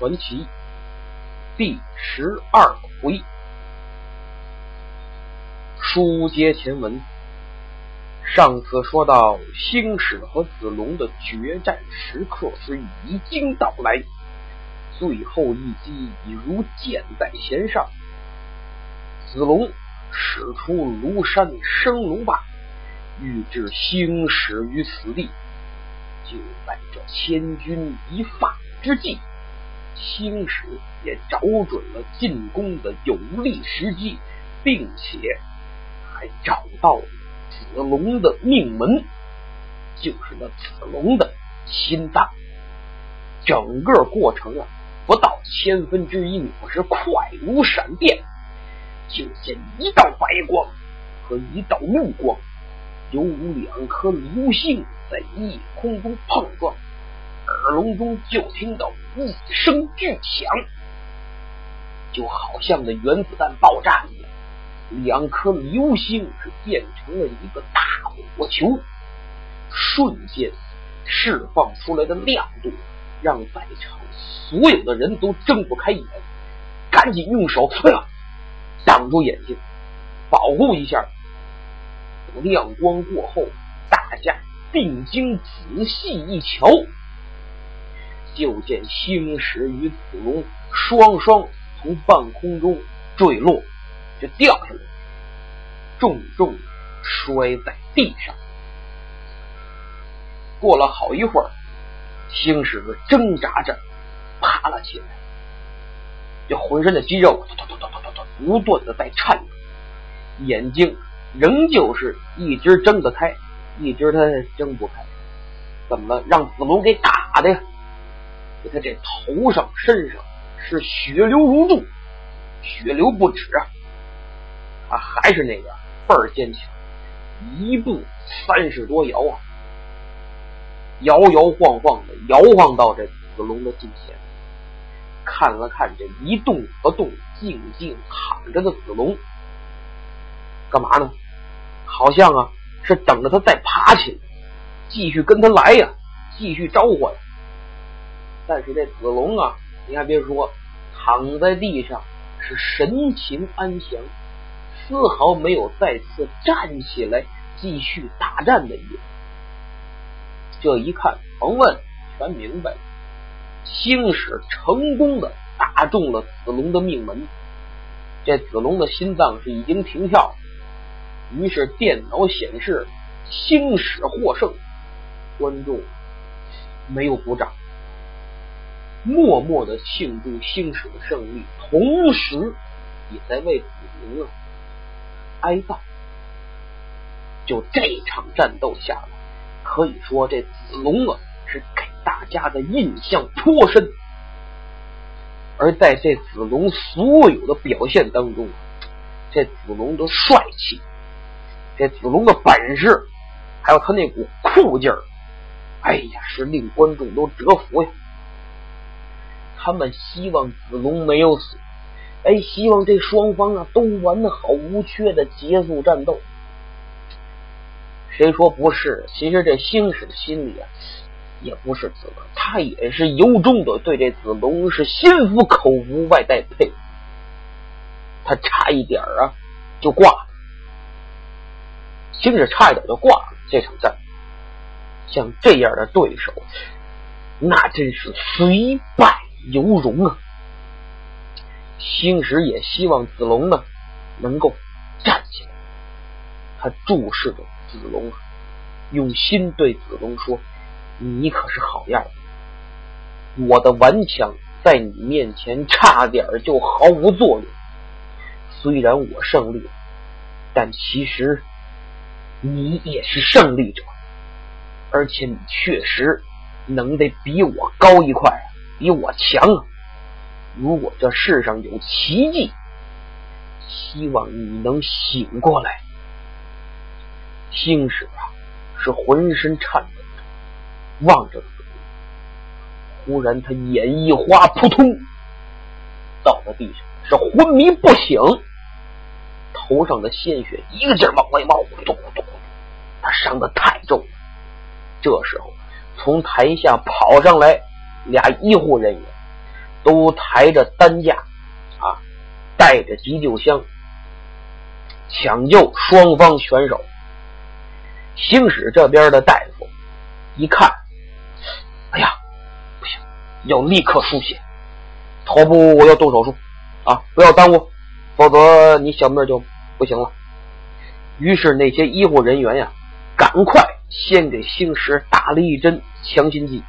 传奇》第十二回。书接前文，上次说到星矢和子龙的决战时刻是已经到来，最后一击已如箭在弦上。子龙使出庐山升龙霸，欲置星矢于死地。就在这千钧一发之际，星矢也找准了进攻的有利时机，并且还找到了子龙的命门，就是那子龙的心脏。整个过程啊，不到千分之一秒，是快如闪电。就见一道白光和一道绿光，犹如两颗流星在夜空中碰撞。耳聋中就听到一声巨响，就好像那原子弹爆炸一样，两颗流星是变成了一个大火球，瞬间释放出来的亮度，让在场所有的人都睁不开眼，赶紧用手，哎呀！挡住眼睛，保护一下。亮光过后，大家定睛仔细一瞧，就见星矢与子龙双双从半空中坠落，就掉下来，重重摔在地上。过了好一会儿，星矢挣扎着爬了起来，这浑身的肌肉突突突突突突。不断的在颤抖，眼睛仍旧是一直睁得开，一直他睁不开。怎么？让子龙给打的呀？给他这头上、身上是血流如注，血流不止啊！他还是那个倍儿坚强，一步三十多摇啊，摇摇晃晃的摇晃到这子龙的近前。看了看这一动不动、静静躺着的子龙，干嘛呢？好像啊是等着他再爬起来，继续跟他来呀，继续召唤。但是这子龙啊，你还别说，躺在地上是神情安详，丝毫没有再次站起来继续大战的意思。这一看，甭问，全明白了。星矢成功的打中了子龙的命门，这子龙的心脏是已经停跳，于是电脑显示星矢获胜，观众没有鼓掌，默默的庆祝星矢的胜利，同时也在为子龙啊哀悼。就这场战斗下来，可以说这子龙啊是给。大家的印象颇深，而在这子龙所有的表现当中啊，这子龙的帅气，这子龙的本事，还有他那股酷劲儿，哎呀，是令观众都折服呀！他们希望子龙没有死，哎，希望这双方啊都完好无缺的结束战斗。谁说不是？其实这星矢的心里啊。也不是子龙，他也是由衷的对这子龙是心服口服，外带佩服。他差一点啊就挂了，星矢差一点就挂了这场战。像这样的对手，那真是虽败犹荣啊。星矢也希望子龙呢能够站起来，他注视着子龙，用心对子龙说。你可是好样的！我的顽强在你面前差点就毫无作用。虽然我胜利了，但其实你也是胜利者，而且你确实能得比我高一块，比我强啊！如果这世上有奇迹，希望你能醒过来。星矢啊，是浑身颤抖着。望着，忽然他眼一花，扑通倒在地上，是昏迷不醒。头上的鲜血一个劲儿往外冒，咕咚咕咚咕咚。他伤的太重了。这时候，从台下跑上来俩医护人员都抬着担架啊，带着急救箱，抢救双方选手。星矢这边的大夫一看，哎呀，不行，要立刻输血，头部我要动手术啊，不要耽误，否则你小命就不行了。于是那些医护人员呀，赶快先给星矢打了一针强心剂，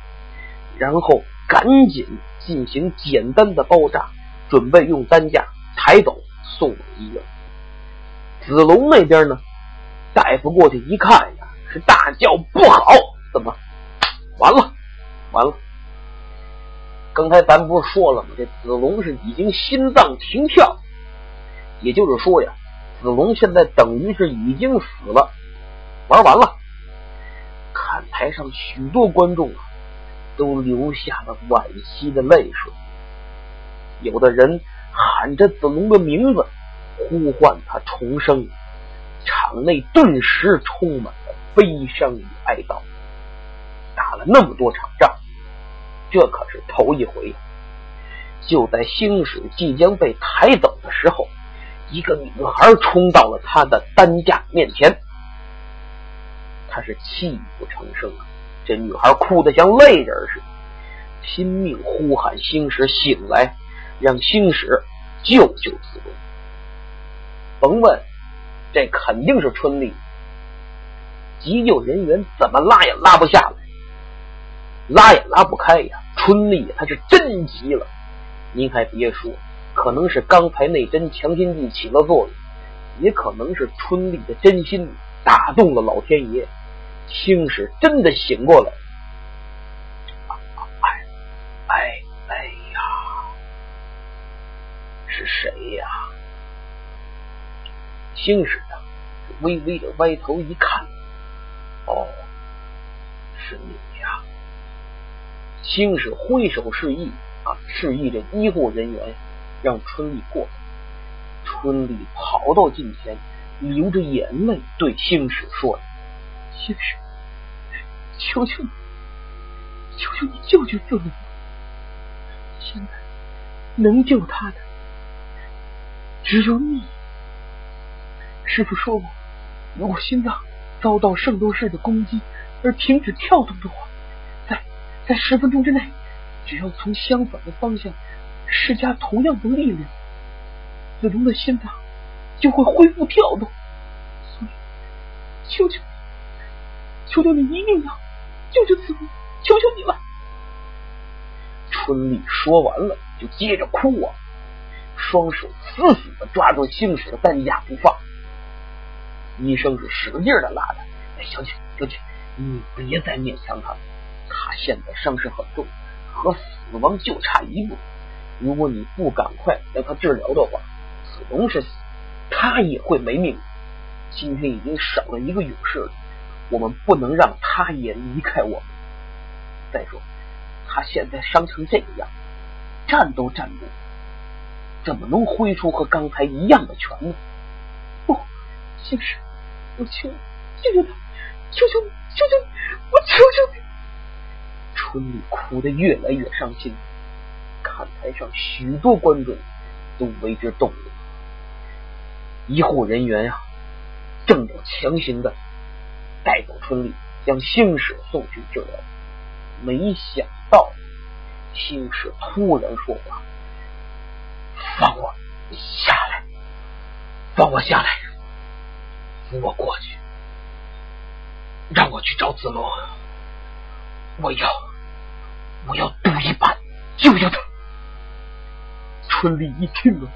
然后赶紧进行简单的包扎，准备用担架抬走送往医院。子龙那边呢，大夫过去一看呀，是大叫不好，怎么完了？完了！刚才咱不是说了吗？这子龙是已经心脏停跳，也就是说呀。子龙现在等于是已经死了，玩完了。看台上许多观众啊，都流下了惋惜的泪水。有的人喊着子龙的名字，呼唤他重生。场内顿时充满了悲伤与哀悼。打了那么多场仗，这可是头一回。就在星矢即将被抬走的时候。一个女孩冲到了他的担架面前，他是泣不成声啊！这女孩哭得像泪人似的，拼命呼喊星矢醒来，让星矢救救子龙。甭问，这肯定是春丽。急救人员怎么拉也拉不下来，拉也拉不开呀！春丽她是真急了，您还别说。可能是刚才那针强心剂起了作用，也可能是春丽的真心打动了老天爷，星矢真的醒过来。哎哎哎呀，是谁呀？星矢啊，微微的歪头一看，哦，是你呀！星矢挥手示意啊，示意着医护人员。让春丽过来。春丽跑到近前，流着眼泪对星矢说：“星矢，求求你，求求你救救子龙！现在能救他的只有你。师傅说过，如果心脏遭到圣斗士的攻击而停止跳动的话，在在十分钟之内，只要从相反的方向。”施加同样的力量，子龙的心脏就会恢复跳动。所以，求求你，求求你一定要救救子龙！求求你了！春丽说完了，就接着哭啊，双手死死的抓住星矢的担架不放。医生是使劲的拉他：“哎，小姐，小姐，你别再勉强他了，他现在伤势很重，和死亡就差一步。”如果你不赶快让他治疗的话，子龙是死，他也会没命。今天已经少了一个勇士了，我们不能让他也离开我们。再说，他现在伤成这个样，站都站不稳，怎么能挥出和刚才一样的拳呢？不，星矢，我求你救救他！求求你，求求你，我求求你！春丽哭得越来越伤心。看台上许多观众都为之动容，医护人员啊，正要强行的带走春丽，将星矢送去治疗，没想到星矢突然说话：“放我下来，放我下来，扶我过去，让我去找子龙，我要，我要赌一把，救救他。”春丽一听啊，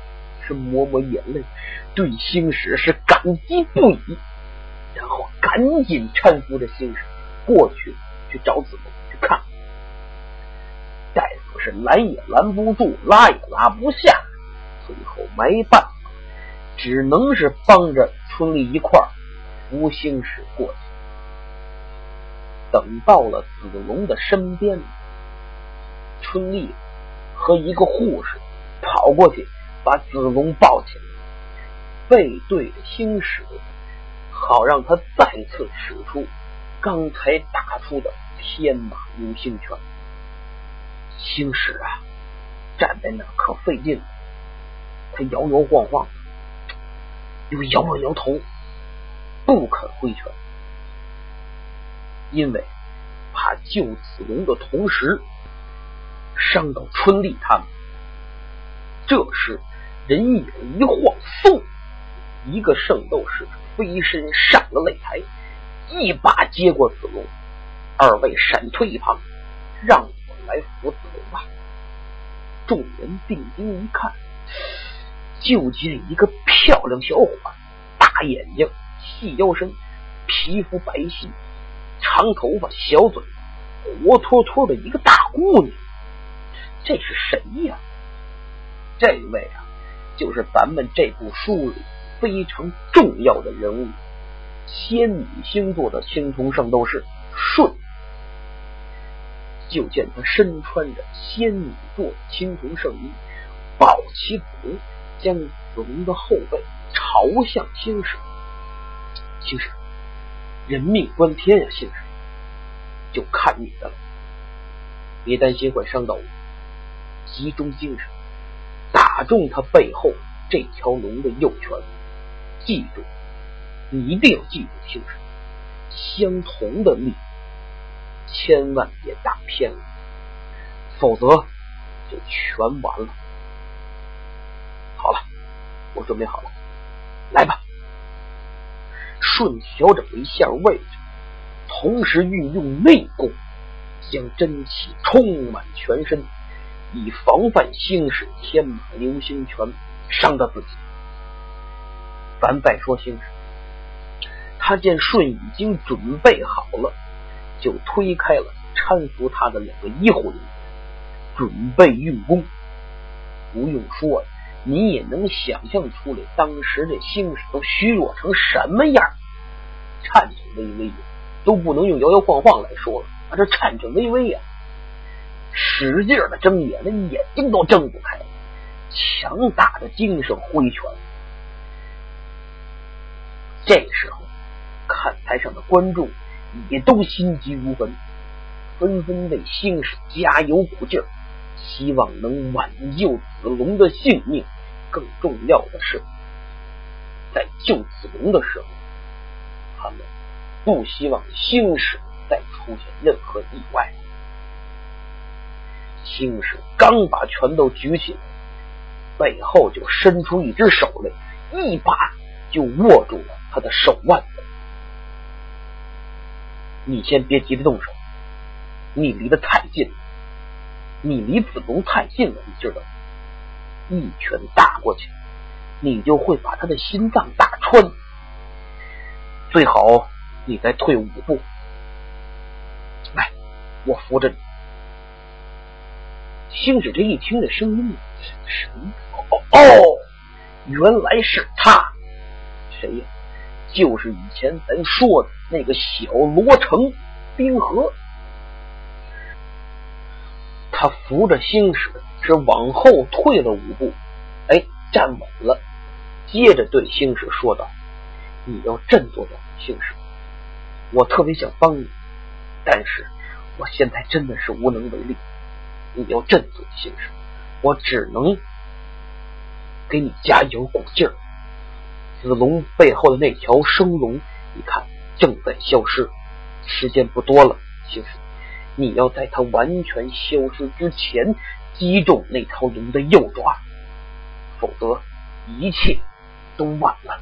是抹抹眼泪，对星矢是感激不已，赶紧搀扶着星矢过去去找子龙去看。大夫是拦也拦不住，拉也拉不下，最后没办法，只能是帮着春丽一块扶星矢过去。等到了子龙的身边，春丽和一个护士。跑过去，把子龙抱起来，背对着星矢，好让他再次使出刚才打出的天马流星拳。星矢啊，站在那可费劲了，他摇摇晃晃，又摇了摇头，不肯挥拳，因为怕救子龙的同时伤到春丽他们。这时，人影一晃，嗖，一个圣斗士飞身上了擂台，一把接过子龙。二位闪退一旁，让我来扶子龙吧。众人定睛一看，就见一个漂亮小伙，大眼睛，细腰身，皮肤白皙，长头发，小嘴，活脱脱的一个大姑娘。这是谁呀？这位啊，就是咱们这部书里非常重要的人物——仙女星座的青铜圣斗士舜。就见他身穿着仙女座青铜圣衣，抱起子龙，将子龙的后背朝向星矢。星矢，人命关天呀！星矢，就看你的了，别担心会伤到我，集中精神。打中他背后这条龙的右拳，记住，你一定要记住，星矢，相同的力，千万别打偏了，否则就全完了。好了，我准备好了，来吧。顺调整一下位置，同时运用内功，将真气充满全身。以防范星矢天马流星拳伤到自己。咱再说星矢，他见舜已经准备好了，就推开了搀扶他的两个医护人员，准备运功。不用说，你也能想象出来，当时这星矢都虚弱成什么样，颤颤巍巍的，都不能用摇摇晃晃来说了，啊，这颤颤巍巍呀。使劲的睁眼，那眼睛都睁不开。强大的精神挥拳。这时候，看台上的观众也都心急如焚，纷纷为星矢加油鼓劲儿，希望能挽救子龙的性命。更重要的是，在救子龙的时候，他们不希望星矢再出现任何意外。星矢刚把拳头举起来，背后就伸出一只手来，一把就握住了他的手腕子。你先别急着动手，你离得太近了，你离子龙太近了，你知道？一拳打过去，你就会把他的心脏打穿。最好你再退五步。来，我扶着你。星矢这一听这声音，什么？哦，原来是他，谁呀？就是以前咱说的那个小罗成冰河。他扶着星矢是往后退了五步，哎，站稳了，接着对星矢说道：“你要振作点，星矢，我特别想帮你，但是我现在真的是无能为力。”你要振作星矢，我只能给你加油鼓劲儿。子龙背后的那条生龙，你看正在消失，时间不多了。星矢，你要在它完全消失之前击中那条龙的右爪，否则一切都晚了。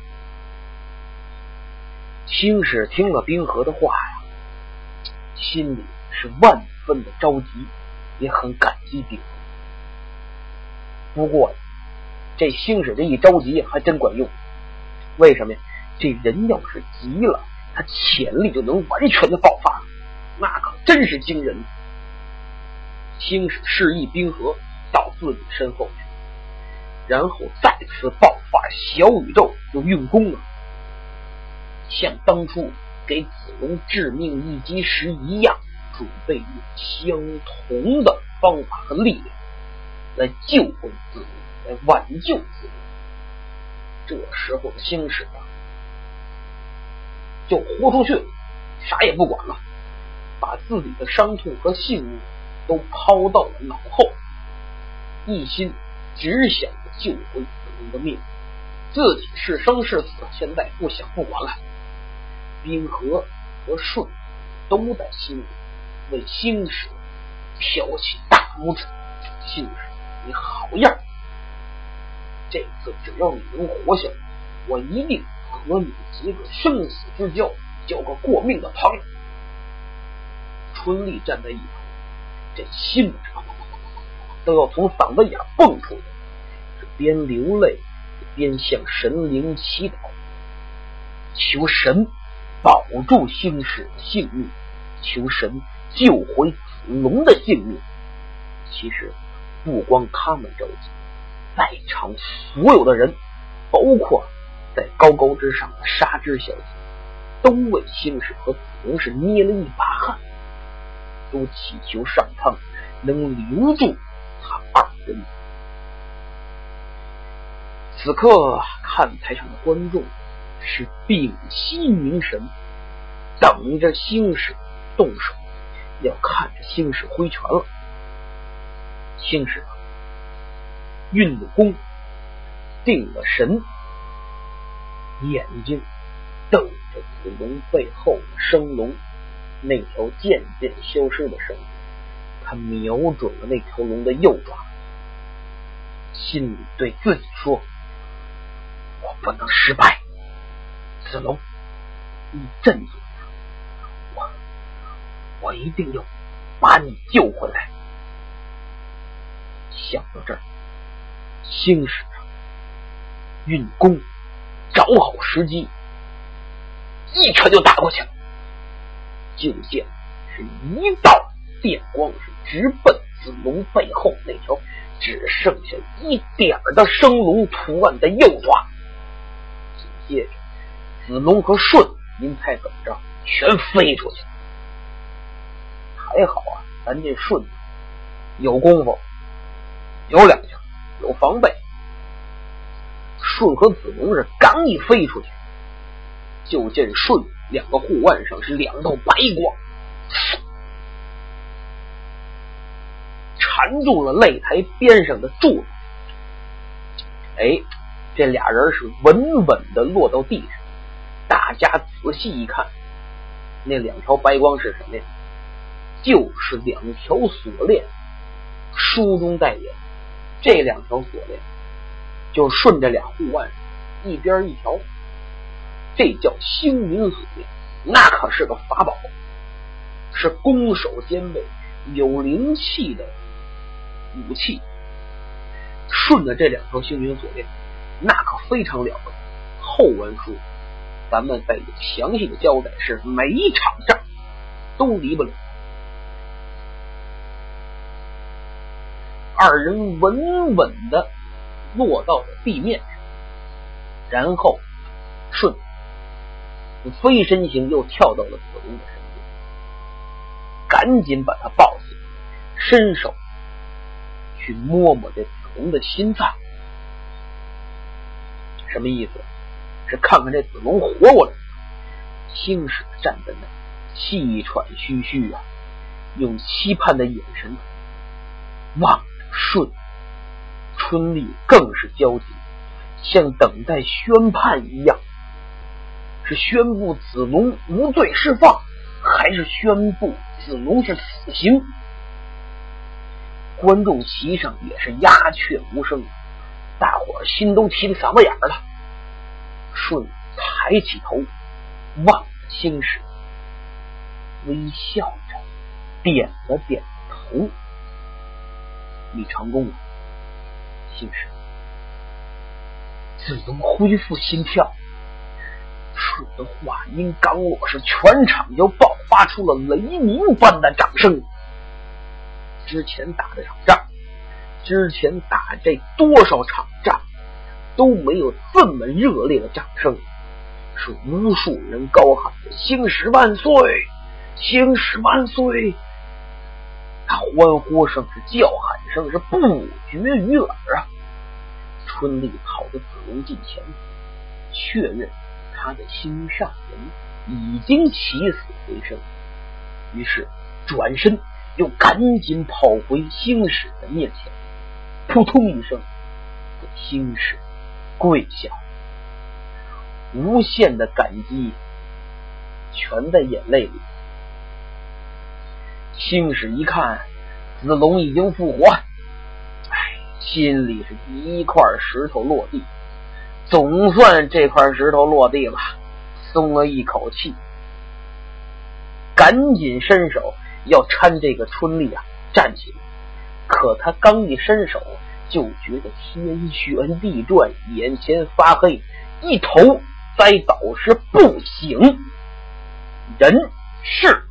星矢听了冰河的话呀，心里是万分的着急。也很感激冰河，不过这星矢这一着急还真管用。为什么呀？这人要是急了，他潜力就能完全的爆发，那可真是惊人。星矢示意冰河到自己身后去，然后再次爆发小宇宙，就运功了，像当初给子龙致命一击时一样。准备用相同的方法和力量来救回子龙，来挽救子龙。这时候的星矢啊，就豁出去了，啥也不管了，把自己的伤痛和性命都抛到了脑后，一心只想着救回子龙的命，自己是生是死，现在不想不管了。冰河和顺都在心里为星矢挑起大拇指，星矢，你好样！这次只要你能活下来，我一定和你结个生死之交，交个过命的朋友。春丽站在一旁，这心都要从嗓子眼蹦出来，是边流泪边向神灵祈祷，求神保住星矢的性命，求神救回子龙的性命。其实不光他们着急，在场所有的人，包括在高高之上的沙之小姐，都为星矢和子龙是捏了一把汗。都祈求上苍能留住他二人。此刻看台上的观众是屏息凝神，等着星矢动手，要看着星矢挥拳了。星矢运了功，定了神，眼睛瞪着子龙背后的生龙。那条渐渐消失的生龙，他瞄准了那条龙的右爪，心里对自己说：“我不能失败，子龙，你镇住他，我我一定要把你救回来。”想到这儿，星矢运功，找好时机，一拳就打过去了。就见是一道电光，是直奔子龙背后那条只剩下一点的生龙图案的右爪。紧接着，子龙和舜，您猜怎么着？全飞出去了。还好啊，咱这舜有功夫，有两下，有防备。舜和子龙是刚一飞出去，就见舜。两个护腕上是两道白光，缠住了擂台边上的柱子。哎，这俩人是稳稳的落到地上。大家仔细一看，那两条白光是什么呀？就是两条锁链。书中代言，这两条锁链就顺着俩护腕一边一条。这叫星云锁链，那可是个法宝，是攻守兼备、有灵气的武器。顺着这两条星云锁链，那可非常了不得。后文书咱们再有详细的交代，是每一场仗都离不了。二人稳稳的落到了地面上，然后顺。飞身形又跳到了子龙的身边，赶紧把他抱起，伸手去摸摸这子龙的心脏，什么意思？是看看这子龙活过来。星矢站在那，气喘吁吁啊，用期盼的眼神望着舜，春丽更是焦急，像等待宣判一样。是宣布子龙无罪释放，还是宣布子龙是死刑？观众席上也是鸦雀无声，大伙儿心都提到嗓子眼儿了。舜抬起头，望着星矢，微笑着点了点头。你成功了，星矢。子龙恢复心跳。舜的话音刚落，是全场就爆发出了雷鸣般的掌声。之前打这场仗，之前打这多少场仗，都没有这么热烈的掌声。是无数人高喊着“星矢万岁，星矢万岁”，那欢呼声是叫喊声是不绝于耳啊！春丽跑到子龙近前，确认。他的心上人已经起死回生，于是转身又赶紧跑回星矢的面前，扑通一声给星矢跪下，无限的感激全在眼泪里。星矢一看子龙已经复活，心里是一块石头落地，总算这块石头落地了，松了一口气，赶紧伸手。要搀这个春丽啊站起来，可他刚一伸手，就觉得天旋地转，眼前发黑，一头栽倒是不醒。人是。